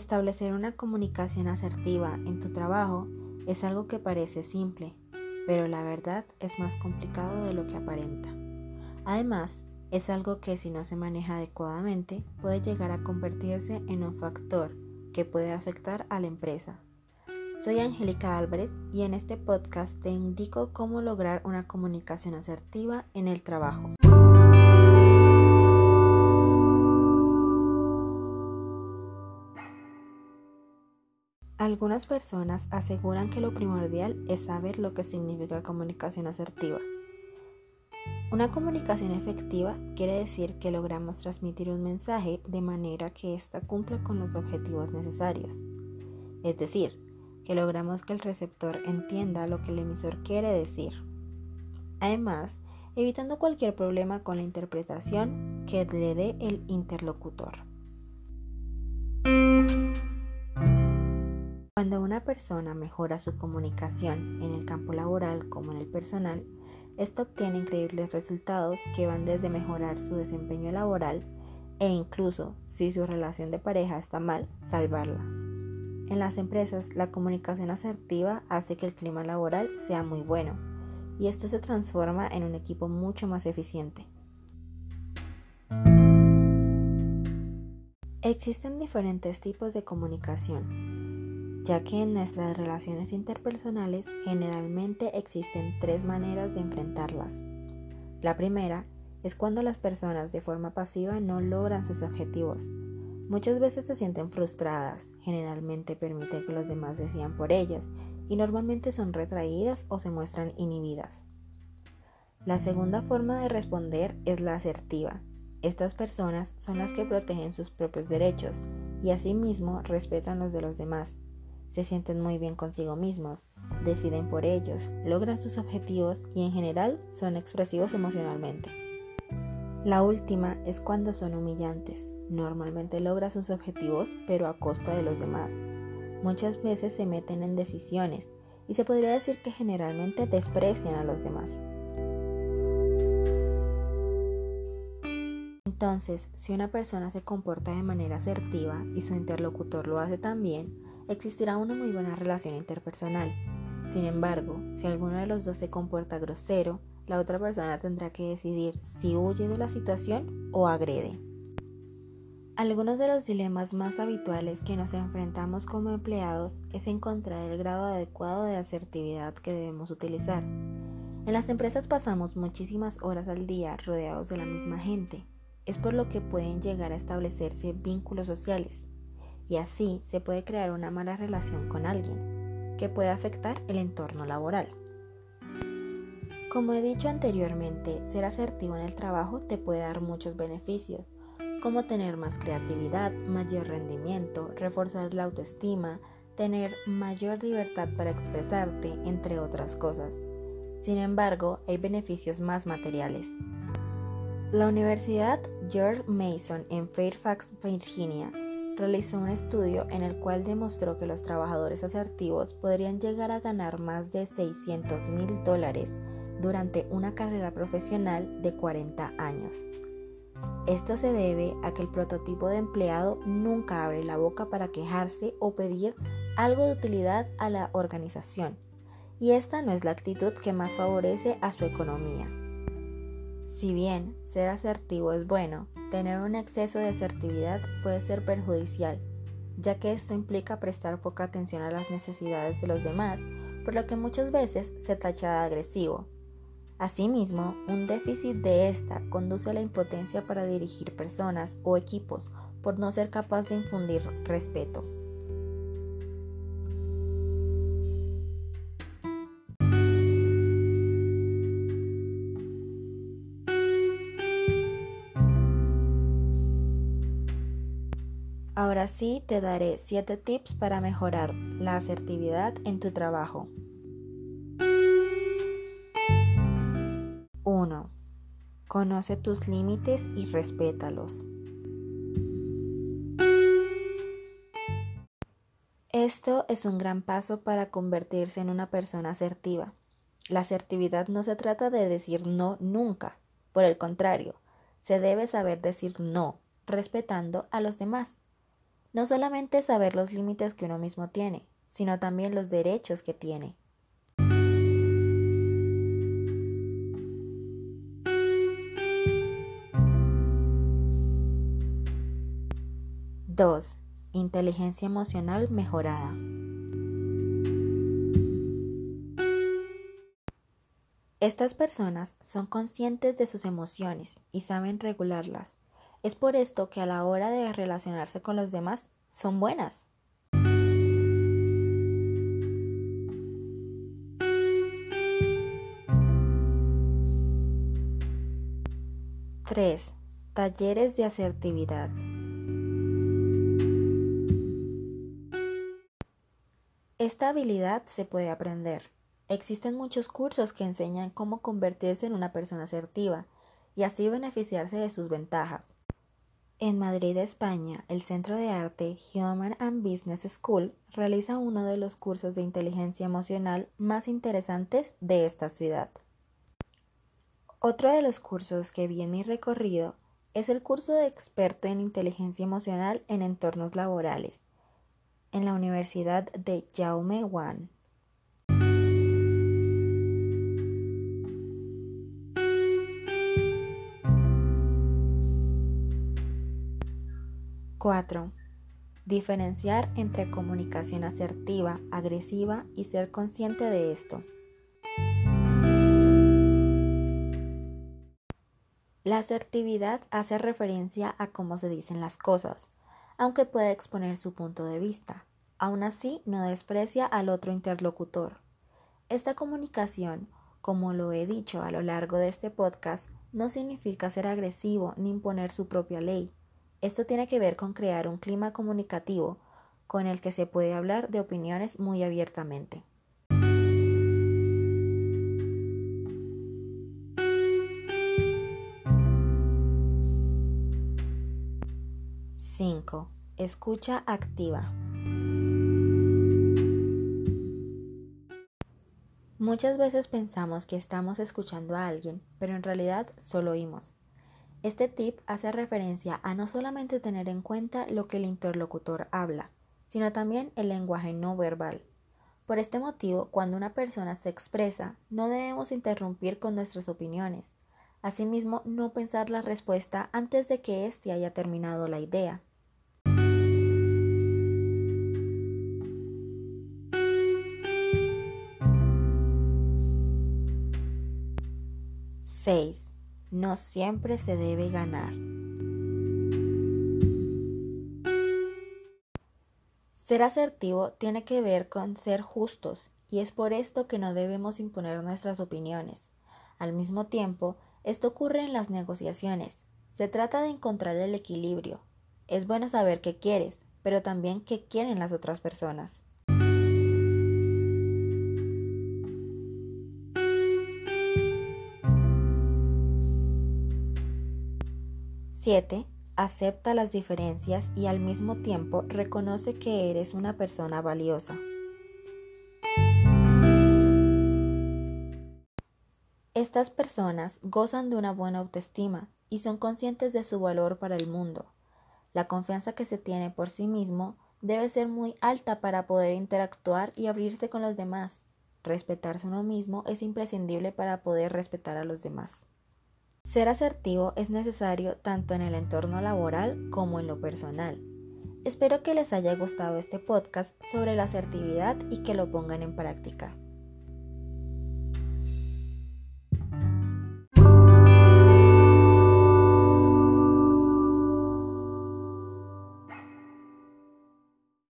Establecer una comunicación asertiva en tu trabajo es algo que parece simple, pero la verdad es más complicado de lo que aparenta. Además, es algo que si no se maneja adecuadamente puede llegar a convertirse en un factor que puede afectar a la empresa. Soy Angélica Álvarez y en este podcast te indico cómo lograr una comunicación asertiva en el trabajo. Algunas personas aseguran que lo primordial es saber lo que significa comunicación asertiva. Una comunicación efectiva quiere decir que logramos transmitir un mensaje de manera que ésta cumpla con los objetivos necesarios. Es decir, que logramos que el receptor entienda lo que el emisor quiere decir. Además, evitando cualquier problema con la interpretación que le dé el interlocutor. Cuando una persona mejora su comunicación en el campo laboral como en el personal, esto obtiene increíbles resultados que van desde mejorar su desempeño laboral e incluso, si su relación de pareja está mal, salvarla. En las empresas, la comunicación asertiva hace que el clima laboral sea muy bueno y esto se transforma en un equipo mucho más eficiente. Existen diferentes tipos de comunicación, ya que en nuestras relaciones interpersonales generalmente existen tres maneras de enfrentarlas. La primera es cuando las personas de forma pasiva no logran sus objetivos. Muchas veces se sienten frustradas, generalmente permiten que los demás decidan por ellas y normalmente son retraídas o se muestran inhibidas. La segunda forma de responder es la asertiva. Estas personas son las que protegen sus propios derechos y asimismo respetan los de los demás se sienten muy bien consigo mismos, deciden por ellos, logran sus objetivos y en general son expresivos emocionalmente. La última es cuando son humillantes. Normalmente logran sus objetivos pero a costa de los demás. Muchas veces se meten en decisiones y se podría decir que generalmente desprecian a los demás. Entonces, si una persona se comporta de manera asertiva y su interlocutor lo hace también, existirá una muy buena relación interpersonal. Sin embargo, si alguno de los dos se comporta grosero, la otra persona tendrá que decidir si huye de la situación o agrede. Algunos de los dilemas más habituales que nos enfrentamos como empleados es encontrar el grado adecuado de asertividad que debemos utilizar. En las empresas pasamos muchísimas horas al día rodeados de la misma gente. Es por lo que pueden llegar a establecerse vínculos sociales y así se puede crear una mala relación con alguien, que puede afectar el entorno laboral. Como he dicho anteriormente, ser asertivo en el trabajo te puede dar muchos beneficios, como tener más creatividad, mayor rendimiento, reforzar la autoestima, tener mayor libertad para expresarte, entre otras cosas. Sin embargo, hay beneficios más materiales. La Universidad George Mason en Fairfax, Virginia, realizó un estudio en el cual demostró que los trabajadores asertivos podrían llegar a ganar más de 600 mil dólares durante una carrera profesional de 40 años. Esto se debe a que el prototipo de empleado nunca abre la boca para quejarse o pedir algo de utilidad a la organización, y esta no es la actitud que más favorece a su economía. Si bien ser asertivo es bueno, tener un exceso de asertividad puede ser perjudicial, ya que esto implica prestar poca atención a las necesidades de los demás, por lo que muchas veces se tacha de agresivo. Asimismo, un déficit de esta conduce a la impotencia para dirigir personas o equipos por no ser capaz de infundir respeto. Ahora te daré 7 tips para mejorar la asertividad en tu trabajo. 1. Conoce tus límites y respétalos. Esto es un gran paso para convertirse en una persona asertiva. La asertividad no se trata de decir no nunca. Por el contrario, se debe saber decir no, respetando a los demás. No solamente saber los límites que uno mismo tiene, sino también los derechos que tiene. 2. Inteligencia emocional mejorada. Estas personas son conscientes de sus emociones y saben regularlas. Es por esto que a la hora de relacionarse con los demás son buenas. Tres. Talleres de asertividad. Esta habilidad se puede aprender. Existen muchos cursos que enseñan cómo convertirse en una persona asertiva y así beneficiarse de sus ventajas. En Madrid, España, el Centro de Arte Human and Business School realiza uno de los cursos de inteligencia emocional más interesantes de esta ciudad. Otro de los cursos que vi en mi recorrido es el curso de experto en inteligencia emocional en entornos laborales en la Universidad de Jaume I. 4. Diferenciar entre comunicación asertiva, agresiva y ser consciente de esto. La asertividad hace referencia a cómo se dicen las cosas, aunque puede exponer su punto de vista. Aún así, no desprecia al otro interlocutor. Esta comunicación, como lo he dicho a lo largo de este podcast, no significa ser agresivo ni imponer su propia ley, esto tiene que ver con crear un clima comunicativo con el que se puede hablar de opiniones muy abiertamente. 5. Escucha activa. Muchas veces pensamos que estamos escuchando a alguien, pero en realidad solo oímos. Este tip hace referencia a no solamente tener en cuenta lo que el interlocutor habla, sino también el lenguaje no verbal. Por este motivo, cuando una persona se expresa, no debemos interrumpir con nuestras opiniones. Asimismo, no pensar la respuesta antes de que éste haya terminado la idea. 6. No siempre se debe ganar. Ser asertivo tiene que ver con ser justos y es por esto que no debemos imponer nuestras opiniones. Al mismo tiempo, esto ocurre en las negociaciones. Se trata de encontrar el equilibrio. Es bueno saber qué quieres, pero también qué quieren las otras personas. 7. Acepta las diferencias y al mismo tiempo reconoce que eres una persona valiosa. Estas personas gozan de una buena autoestima y son conscientes de su valor para el mundo. La confianza que se tiene por sí mismo debe ser muy alta para poder interactuar y abrirse con los demás. Respetarse uno mismo es imprescindible para poder respetar a los demás. Ser asertivo es necesario tanto en el entorno laboral como en lo personal. Espero que les haya gustado este podcast sobre la asertividad y que lo pongan en práctica.